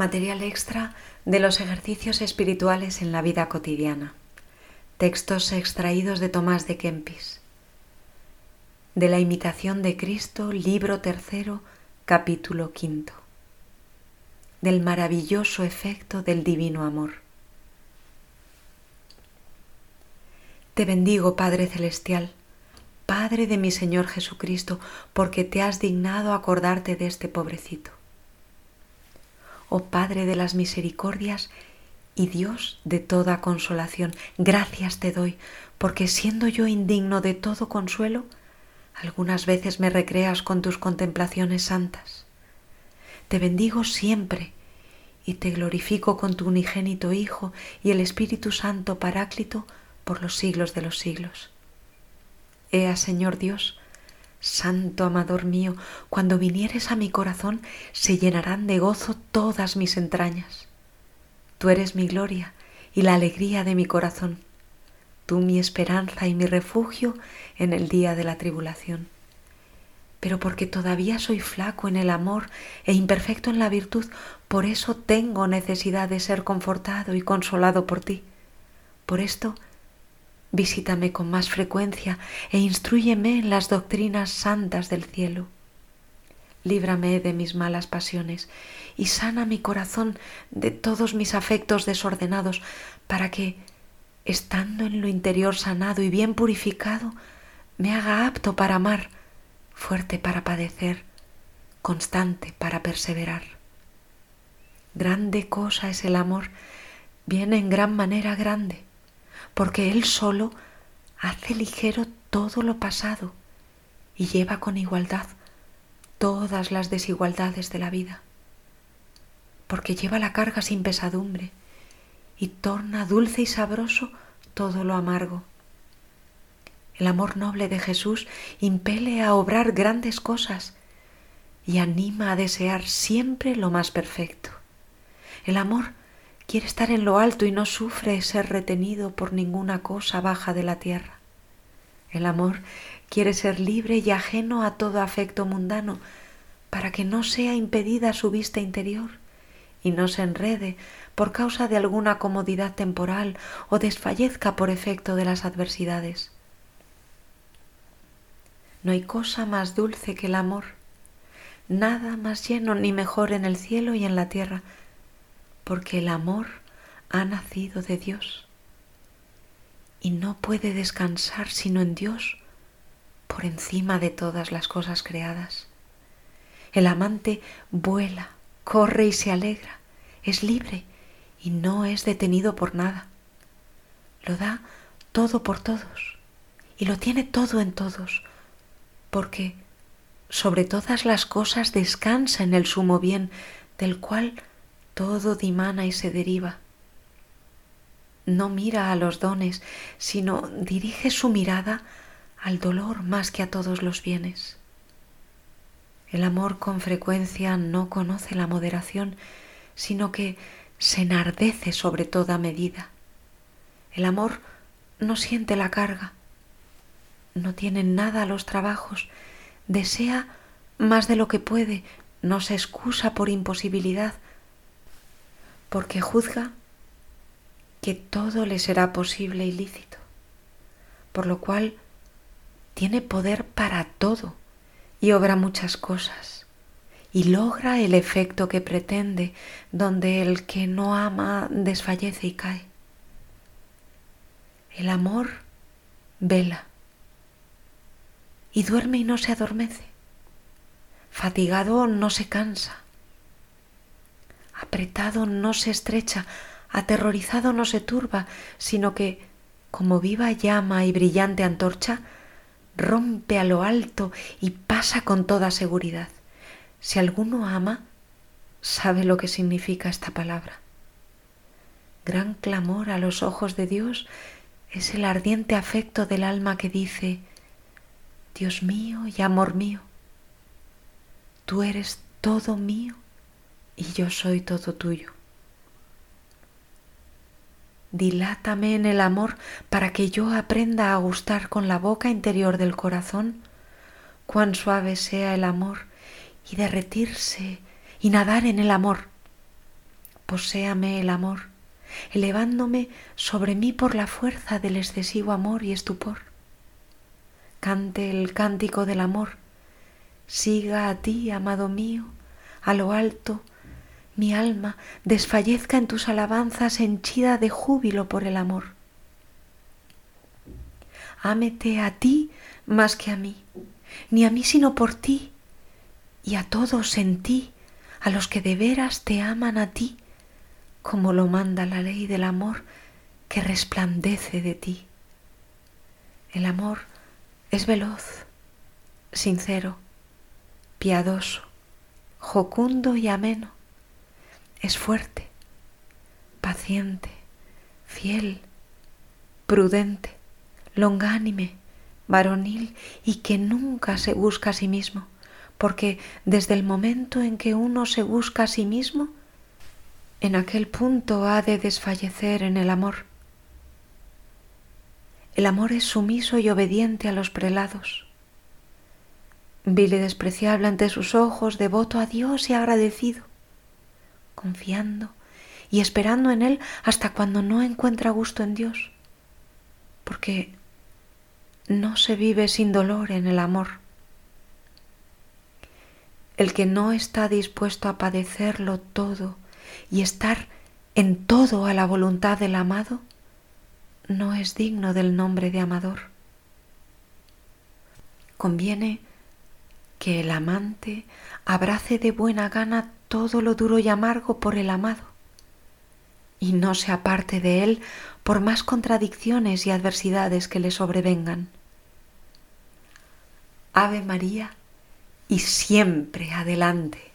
Material extra de los ejercicios espirituales en la vida cotidiana. Textos extraídos de Tomás de Kempis. De la imitación de Cristo, libro tercero, capítulo quinto. Del maravilloso efecto del divino amor. Te bendigo, Padre Celestial, Padre de mi Señor Jesucristo, porque te has dignado acordarte de este pobrecito oh Padre de las misericordias y Dios de toda consolación, gracias te doy, porque siendo yo indigno de todo consuelo, algunas veces me recreas con tus contemplaciones santas. Te bendigo siempre y te glorifico con tu unigénito Hijo y el Espíritu Santo Paráclito por los siglos de los siglos. Ea, Señor Dios, Santo amador mío, cuando vinieres a mi corazón se llenarán de gozo todas mis entrañas. Tú eres mi gloria y la alegría de mi corazón, tú mi esperanza y mi refugio en el día de la tribulación. Pero porque todavía soy flaco en el amor e imperfecto en la virtud, por eso tengo necesidad de ser confortado y consolado por ti. Por esto Visítame con más frecuencia e instruyeme en las doctrinas santas del cielo. Líbrame de mis malas pasiones y sana mi corazón de todos mis afectos desordenados, para que, estando en lo interior sanado y bien purificado, me haga apto para amar, fuerte para padecer, constante para perseverar. Grande cosa es el amor, viene en gran manera grande porque Él solo hace ligero todo lo pasado y lleva con igualdad todas las desigualdades de la vida, porque lleva la carga sin pesadumbre y torna dulce y sabroso todo lo amargo. El amor noble de Jesús impele a obrar grandes cosas y anima a desear siempre lo más perfecto. El amor quiere estar en lo alto y no sufre ser retenido por ninguna cosa baja de la tierra. El amor quiere ser libre y ajeno a todo afecto mundano, para que no sea impedida su vista interior y no se enrede por causa de alguna comodidad temporal o desfallezca por efecto de las adversidades. No hay cosa más dulce que el amor, nada más lleno ni mejor en el cielo y en la tierra, porque el amor ha nacido de Dios y no puede descansar sino en Dios por encima de todas las cosas creadas. El amante vuela, corre y se alegra, es libre y no es detenido por nada. Lo da todo por todos y lo tiene todo en todos, porque sobre todas las cosas descansa en el sumo bien del cual todo dimana y se deriva. No mira a los dones, sino dirige su mirada al dolor más que a todos los bienes. El amor con frecuencia no conoce la moderación, sino que se enardece sobre toda medida. El amor no siente la carga, no tiene nada a los trabajos, desea más de lo que puede, no se excusa por imposibilidad, porque juzga que todo le será posible y lícito, por lo cual tiene poder para todo y obra muchas cosas y logra el efecto que pretende donde el que no ama desfallece y cae. El amor vela y duerme y no se adormece. Fatigado no se cansa apretado no se estrecha, aterrorizado no se turba, sino que, como viva llama y brillante antorcha, rompe a lo alto y pasa con toda seguridad. Si alguno ama, sabe lo que significa esta palabra. Gran clamor a los ojos de Dios es el ardiente afecto del alma que dice, Dios mío y amor mío, tú eres todo mío y yo soy todo tuyo. Dilátame en el amor para que yo aprenda a gustar con la boca interior del corazón cuán suave sea el amor y derretirse y nadar en el amor. poséame el amor, elevándome sobre mí por la fuerza del excesivo amor y estupor. Cante el cántico del amor, siga a ti, amado mío, a lo alto, mi alma desfallezca en tus alabanzas henchida de júbilo por el amor. Ámete a ti más que a mí, ni a mí sino por ti, y a todos en ti, a los que de veras te aman a ti, como lo manda la ley del amor que resplandece de ti. El amor es veloz, sincero, piadoso, jocundo y ameno. Es fuerte, paciente, fiel, prudente, longánime, varonil y que nunca se busca a sí mismo, porque desde el momento en que uno se busca a sí mismo, en aquel punto ha de desfallecer en el amor. El amor es sumiso y obediente a los prelados. Vil y despreciable ante sus ojos, devoto a Dios y agradecido, confiando y esperando en Él hasta cuando no encuentra gusto en Dios, porque no se vive sin dolor en el amor. El que no está dispuesto a padecerlo todo y estar en todo a la voluntad del amado, no es digno del nombre de amador. Conviene que el amante abrace de buena gana todo lo duro y amargo por el amado, y no se aparte de él por más contradicciones y adversidades que le sobrevengan. Ave María y siempre adelante.